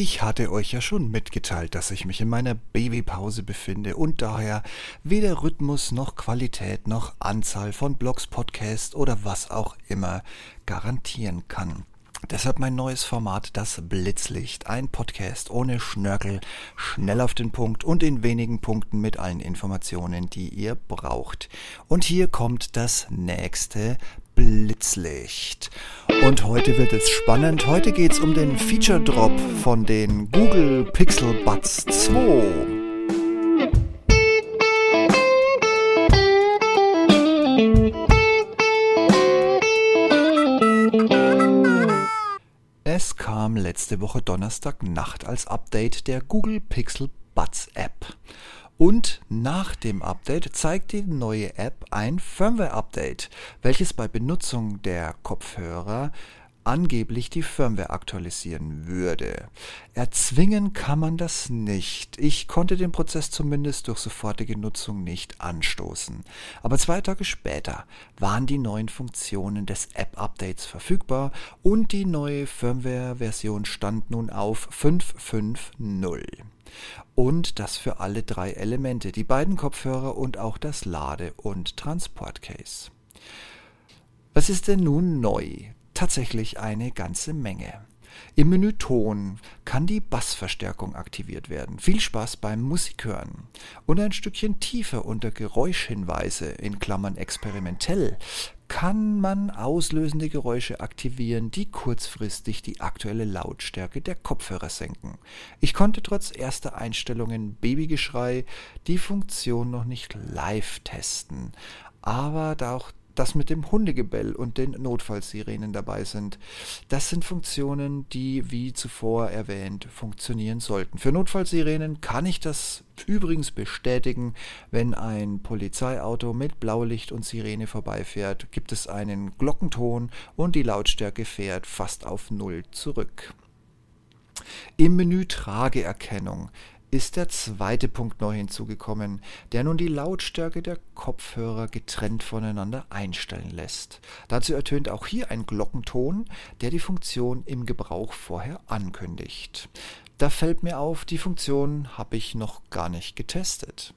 Ich hatte euch ja schon mitgeteilt, dass ich mich in meiner Babypause befinde und daher weder Rhythmus noch Qualität noch Anzahl von Blogs, Podcasts oder was auch immer garantieren kann. Deshalb mein neues Format, das Blitzlicht. Ein Podcast ohne Schnörkel, schnell auf den Punkt und in wenigen Punkten mit allen Informationen, die ihr braucht. Und hier kommt das nächste Blitzlicht. Und heute wird es spannend. Heute geht es um den Feature Drop von den Google Pixel Buds 2. Es kam letzte Woche Donnerstagnacht als Update der Google Pixel Buds App. Und nach dem Update zeigt die neue App ein Firmware-Update, welches bei Benutzung der Kopfhörer angeblich die Firmware aktualisieren würde. Erzwingen kann man das nicht. Ich konnte den Prozess zumindest durch sofortige Nutzung nicht anstoßen. Aber zwei Tage später waren die neuen Funktionen des App-Updates verfügbar und die neue Firmware-Version stand nun auf 5.5.0. Und das für alle drei Elemente, die beiden Kopfhörer und auch das Lade- und Transportcase. Was ist denn nun neu? Tatsächlich eine ganze Menge. Im Menü Ton kann die Bassverstärkung aktiviert werden. Viel Spaß beim Musikhören. Und ein Stückchen tiefer unter Geräuschhinweise in Klammern experimentell kann man auslösende Geräusche aktivieren, die kurzfristig die aktuelle Lautstärke der Kopfhörer senken. Ich konnte trotz erster Einstellungen Babygeschrei die Funktion noch nicht live testen, aber da auch das mit dem Hundegebell und den Notfallsirenen dabei sind. Das sind Funktionen, die, wie zuvor erwähnt, funktionieren sollten. Für Notfallsirenen kann ich das übrigens bestätigen. Wenn ein Polizeiauto mit Blaulicht und Sirene vorbeifährt, gibt es einen Glockenton und die Lautstärke fährt fast auf Null zurück. Im Menü Trageerkennung ist der zweite Punkt neu hinzugekommen, der nun die Lautstärke der Kopfhörer getrennt voneinander einstellen lässt. Dazu ertönt auch hier ein Glockenton, der die Funktion im Gebrauch vorher ankündigt. Da fällt mir auf, die Funktion habe ich noch gar nicht getestet.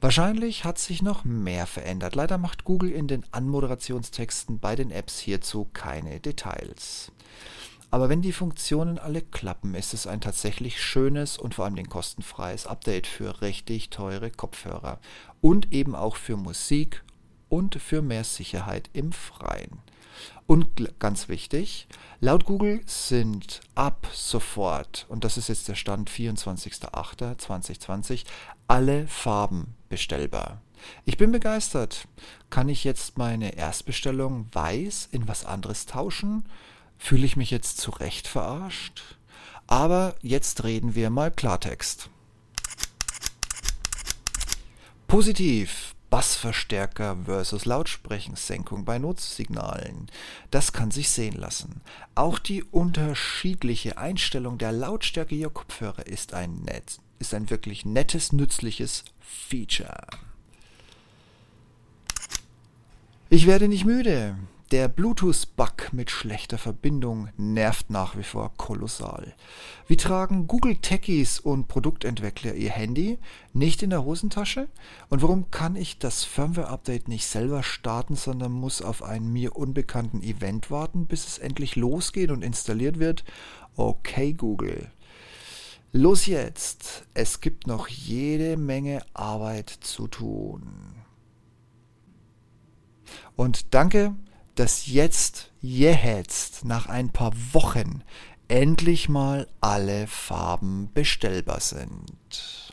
Wahrscheinlich hat sich noch mehr verändert. Leider macht Google in den Anmoderationstexten bei den Apps hierzu keine Details. Aber wenn die Funktionen alle klappen, ist es ein tatsächlich schönes und vor allem kostenfreies Update für richtig teure Kopfhörer und eben auch für Musik und für mehr Sicherheit im Freien. Und ganz wichtig, laut Google sind ab sofort, und das ist jetzt der Stand 24.08.2020, alle Farben bestellbar. Ich bin begeistert. Kann ich jetzt meine Erstbestellung weiß in was anderes tauschen? Fühle ich mich jetzt zu Recht verarscht? Aber jetzt reden wir mal Klartext. Positiv. Bassverstärker versus Lautsprechenssenkung bei Notsignalen. Das kann sich sehen lassen. Auch die unterschiedliche Einstellung der Lautstärke Ihrer Kopfhörer ist ein, net, ist ein wirklich nettes, nützliches Feature. Ich werde nicht müde. Der Bluetooth-Bug mit schlechter Verbindung nervt nach wie vor kolossal. Wie tragen Google Techies und Produktentwickler ihr Handy nicht in der Hosentasche? Und warum kann ich das Firmware-Update nicht selber starten, sondern muss auf einen mir unbekannten Event warten, bis es endlich losgeht und installiert wird? Okay, Google. Los jetzt! Es gibt noch jede Menge Arbeit zu tun. Und danke dass jetzt, jetzt, nach ein paar Wochen, endlich mal alle Farben bestellbar sind.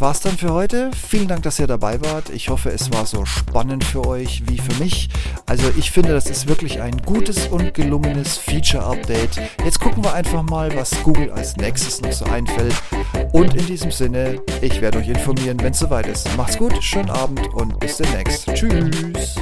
Das war's dann für heute. Vielen Dank, dass ihr dabei wart. Ich hoffe, es war so spannend für euch wie für mich. Also ich finde, das ist wirklich ein gutes und gelungenes Feature-Update. Jetzt gucken wir einfach mal, was Google als nächstes noch so einfällt. Und in diesem Sinne, ich werde euch informieren, wenn es soweit ist. Macht's gut, schönen Abend und bis demnächst. Tschüss.